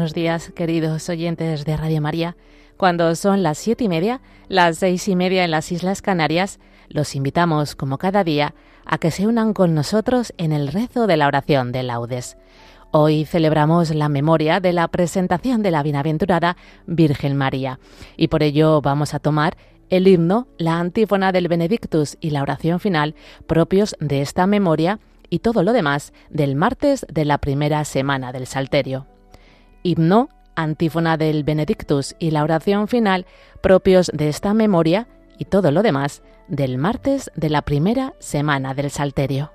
buenos días, queridos oyentes de Radio María. Cuando son las siete y media, las seis y media en las Islas Canarias, los invitamos, como cada día, a que se unan con nosotros en el rezo de la oración de laudes. Hoy celebramos la memoria de la presentación de la bienaventurada Virgen María y por ello vamos a tomar el himno, la antífona del Benedictus y la oración final propios de esta memoria y todo lo demás del martes de la primera semana del Salterio. Himno, antífona del Benedictus y la oración final propios de esta memoria y todo lo demás del martes de la primera semana del Salterio.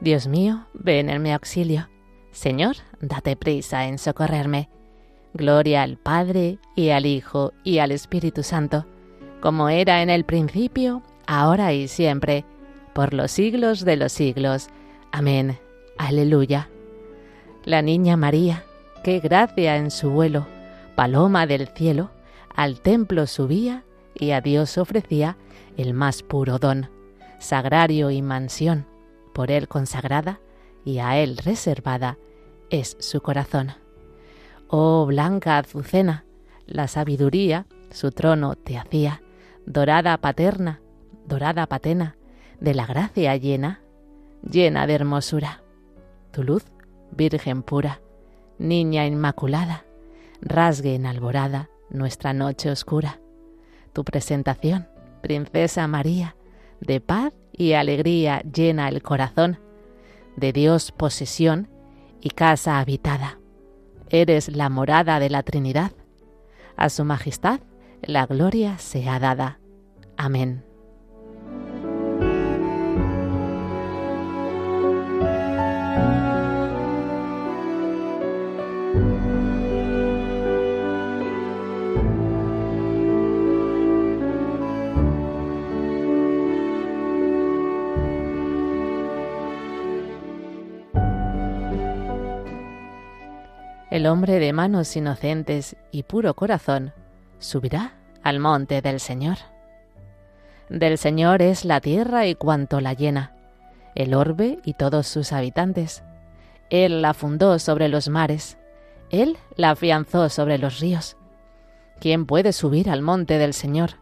Dios mío, ven en mi auxilio. Señor, date prisa en socorrerme. Gloria al Padre, y al Hijo, y al Espíritu Santo, como era en el principio, ahora y siempre, por los siglos de los siglos. Amén. Aleluya. La niña María, qué gracia en su vuelo, paloma del cielo, al templo subía y a Dios ofrecía el más puro don, sagrario y mansión por él consagrada y a él reservada es su corazón. Oh blanca azucena, la sabiduría su trono te hacía, dorada paterna, dorada patena, de la gracia llena, llena de hermosura. Tu luz, virgen pura, niña inmaculada, rasgue en alborada nuestra noche oscura. Tu presentación, princesa María, de paz y alegría llena el corazón, de Dios posesión y casa habitada. Eres la morada de la Trinidad. A su majestad la gloria sea dada. Amén. El hombre de manos inocentes y puro corazón subirá al monte del Señor. Del Señor es la tierra y cuanto la llena, el orbe y todos sus habitantes. Él la fundó sobre los mares, Él la afianzó sobre los ríos. ¿Quién puede subir al monte del Señor?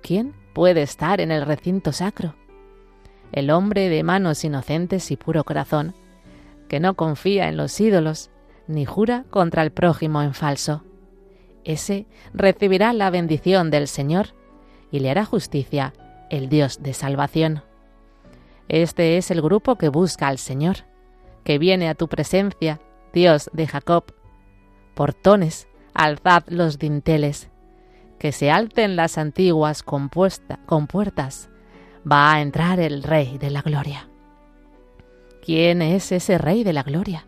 ¿Quién puede estar en el recinto sacro? El hombre de manos inocentes y puro corazón, que no confía en los ídolos, ni jura contra el prójimo en falso. Ese recibirá la bendición del Señor y le hará justicia el Dios de salvación. Este es el grupo que busca al Señor, que viene a tu presencia, Dios de Jacob. Portones, alzad los dinteles, que se alten las antiguas compuertas. Va a entrar el Rey de la Gloria. ¿Quién es ese Rey de la Gloria?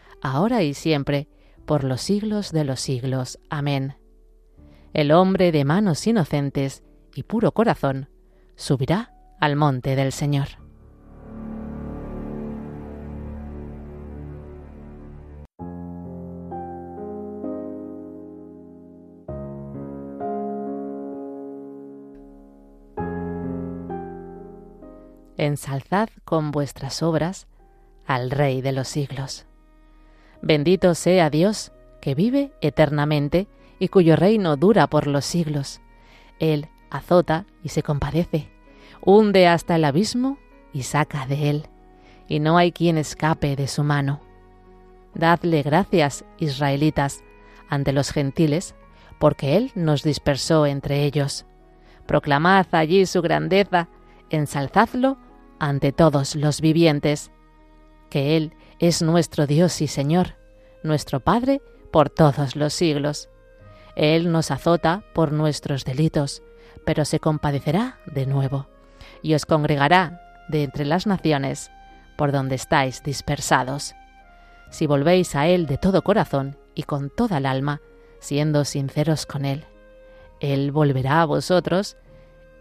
ahora y siempre, por los siglos de los siglos. Amén. El hombre de manos inocentes y puro corazón subirá al monte del Señor. Ensalzad con vuestras obras al Rey de los siglos. Bendito sea Dios, que vive eternamente y cuyo reino dura por los siglos. Él azota y se compadece, hunde hasta el abismo y saca de él, y no hay quien escape de su mano. Dadle gracias, israelitas, ante los gentiles, porque Él nos dispersó entre ellos. Proclamad allí su grandeza, ensalzadlo ante todos los vivientes, que Él es nuestro Dios y Señor, nuestro Padre por todos los siglos. Él nos azota por nuestros delitos, pero se compadecerá de nuevo, y os congregará de entre las naciones por donde estáis dispersados. Si volvéis a Él de todo corazón y con toda el alma, siendo sinceros con Él, Él volverá a vosotros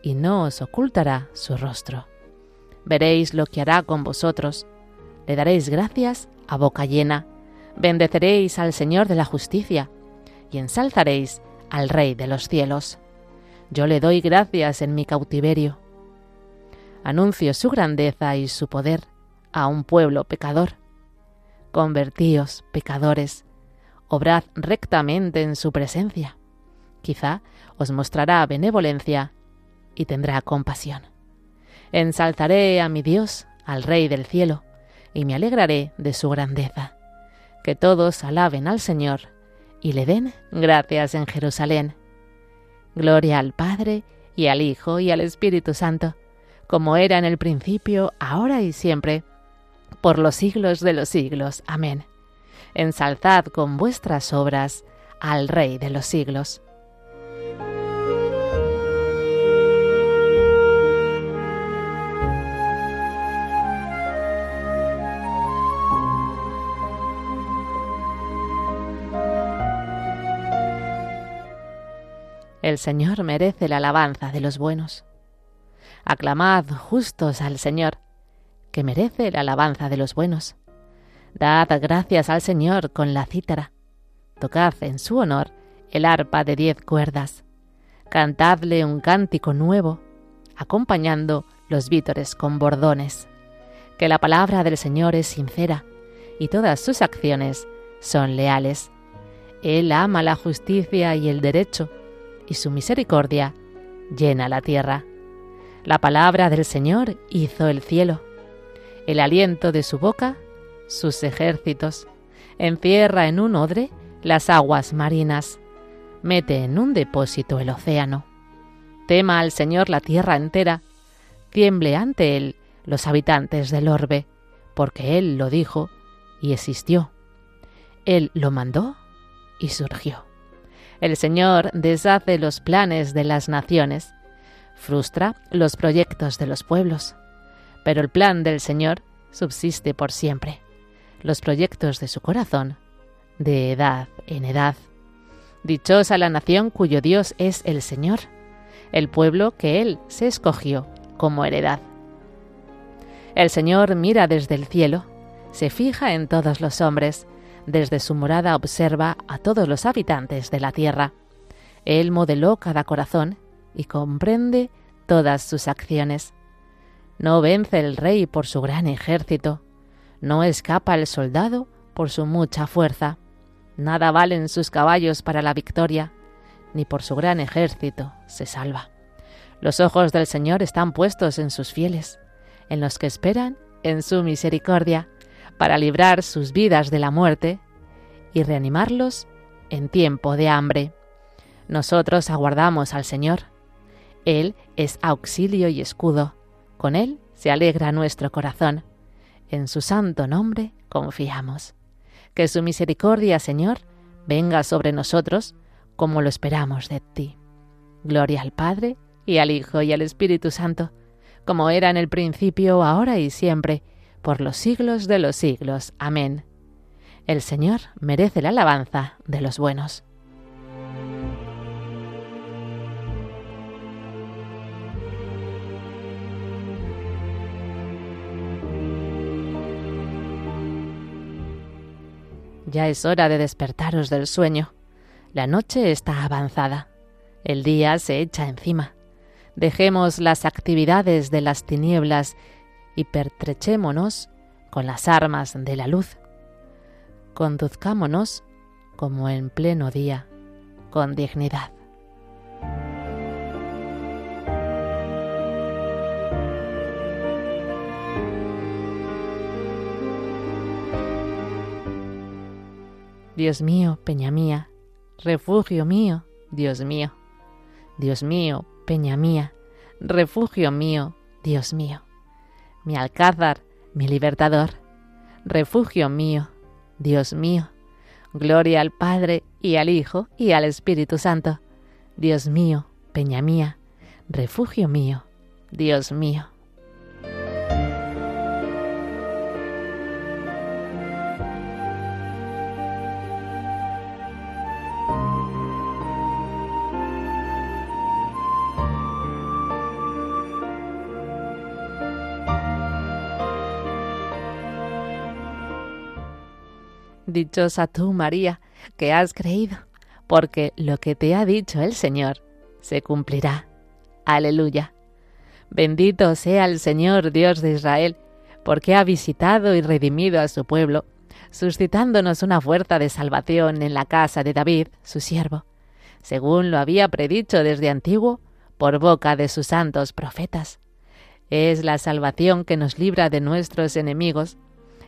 y no os ocultará su rostro. Veréis lo que hará con vosotros, le daréis gracias a boca llena, bendeceréis al Señor de la justicia y ensalzaréis al Rey de los cielos. Yo le doy gracias en mi cautiverio. Anuncio su grandeza y su poder a un pueblo pecador. Convertíos, pecadores, obrad rectamente en su presencia. Quizá os mostrará benevolencia y tendrá compasión. Ensalzaré a mi Dios, al Rey del cielo, y me alegraré de su grandeza. Que todos alaben al Señor y le den gracias en Jerusalén. Gloria al Padre, y al Hijo, y al Espíritu Santo, como era en el principio, ahora y siempre, por los siglos de los siglos. Amén. Ensalzad con vuestras obras al Rey de los siglos. El Señor merece la alabanza de los buenos. Aclamad justos al Señor, que merece la alabanza de los buenos. Dad gracias al Señor con la cítara. Tocad en su honor el arpa de diez cuerdas. Cantadle un cántico nuevo, acompañando los vítores con bordones. Que la palabra del Señor es sincera y todas sus acciones son leales. Él ama la justicia y el derecho, y su misericordia llena la tierra. La palabra del Señor hizo el cielo el aliento de su boca, sus ejércitos, encierra en un odre las aguas marinas, mete en un depósito el océano. Tema al Señor la tierra entera, tiemble ante Él los habitantes del orbe, porque Él lo dijo y existió. Él lo mandó y surgió. El Señor deshace los planes de las naciones, frustra los proyectos de los pueblos pero el plan del Señor subsiste por siempre. Los proyectos de su corazón, de edad en edad. Dichosa la nación cuyo Dios es el Señor, el pueblo que Él se escogió como heredad. El Señor mira desde el cielo, se fija en todos los hombres, desde su morada observa a todos los habitantes de la tierra. Él modeló cada corazón y comprende todas sus acciones. No vence el rey por su gran ejército, no escapa el soldado por su mucha fuerza, nada valen sus caballos para la victoria, ni por su gran ejército se salva. Los ojos del Señor están puestos en sus fieles, en los que esperan en su misericordia, para librar sus vidas de la muerte y reanimarlos en tiempo de hambre. Nosotros aguardamos al Señor. Él es auxilio y escudo con Él se alegra nuestro corazón. En su santo nombre confiamos. Que su misericordia, Señor, venga sobre nosotros como lo esperamos de ti. Gloria al Padre, y al Hijo, y al Espíritu Santo, como era en el principio, ahora y siempre, por los siglos de los siglos. Amén. El Señor merece la alabanza de los buenos. Ya es hora de despertaros del sueño. La noche está avanzada. El día se echa encima. Dejemos las actividades de las tinieblas y pertrechémonos con las armas de la luz. Conduzcámonos como en pleno día, con dignidad. Dios mío, peña mía, refugio mío, Dios mío. Dios mío, peña mía, refugio mío, Dios mío. Mi alcázar, mi libertador, refugio mío, Dios mío. Gloria al Padre y al Hijo y al Espíritu Santo. Dios mío, peña mía, refugio mío, Dios mío. Dichosa tú, María, que has creído, porque lo que te ha dicho el Señor se cumplirá. Aleluya. Bendito sea el Señor Dios de Israel, porque ha visitado y redimido a su pueblo, suscitándonos una fuerza de salvación en la casa de David, su siervo, según lo había predicho desde antiguo por boca de sus santos profetas. Es la salvación que nos libra de nuestros enemigos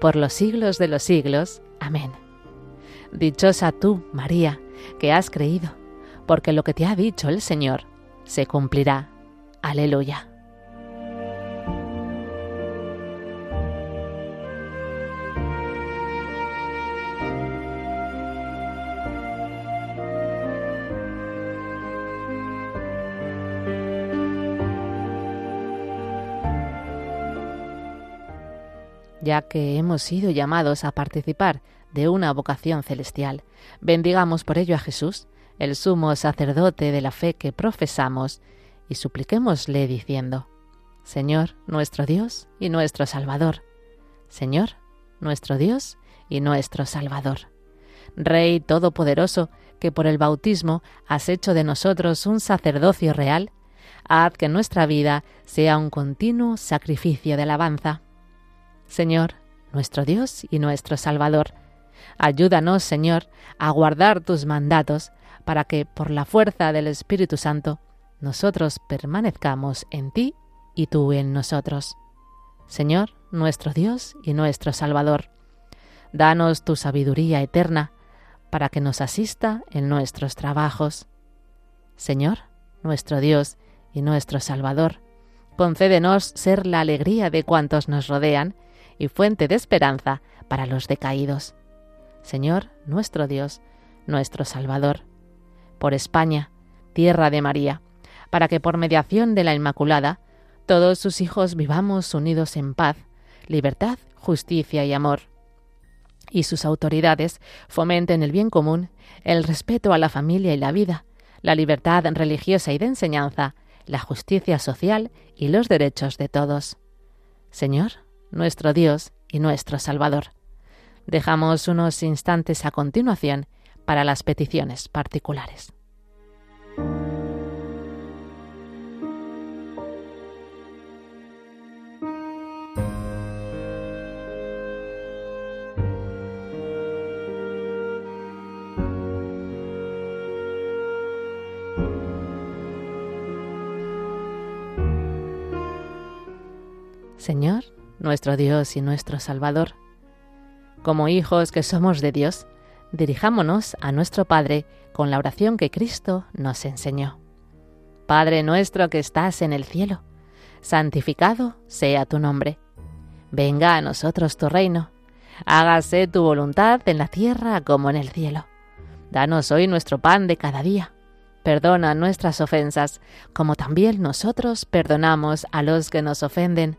por los siglos de los siglos. Amén. Dichosa tú, María, que has creído, porque lo que te ha dicho el Señor se cumplirá. Aleluya. Ya que hemos sido llamados a participar de una vocación celestial. Bendigamos por ello a Jesús, el sumo sacerdote de la fe que profesamos, y supliquémosle diciendo, Señor nuestro Dios y nuestro Salvador, Señor nuestro Dios y nuestro Salvador. Rey Todopoderoso, que por el bautismo has hecho de nosotros un sacerdocio real, haz que nuestra vida sea un continuo sacrificio de alabanza Señor, nuestro Dios y nuestro Salvador. Ayúdanos, Señor, a guardar tus mandatos, para que, por la fuerza del Espíritu Santo, nosotros permanezcamos en ti y tú en nosotros. Señor, nuestro Dios y nuestro Salvador, danos tu sabiduría eterna, para que nos asista en nuestros trabajos. Señor, nuestro Dios y nuestro Salvador, concédenos ser la alegría de cuantos nos rodean, y fuente de esperanza para los decaídos. Señor, nuestro Dios, nuestro Salvador, por España, tierra de María, para que por mediación de la Inmaculada todos sus hijos vivamos unidos en paz, libertad, justicia y amor. Y sus autoridades fomenten el bien común, el respeto a la familia y la vida, la libertad religiosa y de enseñanza, la justicia social y los derechos de todos. Señor, nuestro Dios y nuestro Salvador. Dejamos unos instantes a continuación para las peticiones particulares. Señor, nuestro Dios y nuestro Salvador. Como hijos que somos de Dios, dirijámonos a nuestro Padre con la oración que Cristo nos enseñó. Padre nuestro que estás en el cielo, santificado sea tu nombre. Venga a nosotros tu reino. Hágase tu voluntad en la tierra como en el cielo. Danos hoy nuestro pan de cada día. Perdona nuestras ofensas, como también nosotros perdonamos a los que nos ofenden.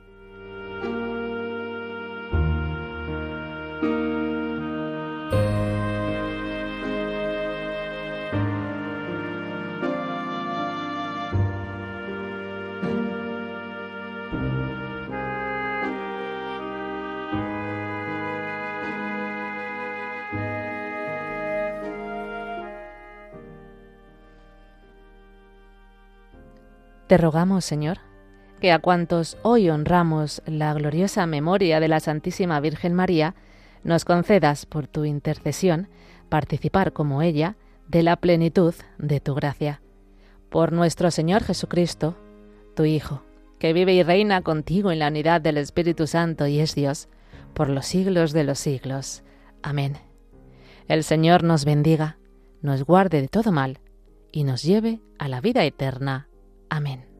Te rogamos, Señor, que a cuantos hoy honramos la gloriosa memoria de la Santísima Virgen María, nos concedas por tu intercesión participar como ella de la plenitud de tu gracia. Por nuestro Señor Jesucristo, tu Hijo, que vive y reina contigo en la unidad del Espíritu Santo y es Dios, por los siglos de los siglos. Amén. El Señor nos bendiga, nos guarde de todo mal y nos lleve a la vida eterna. Amén.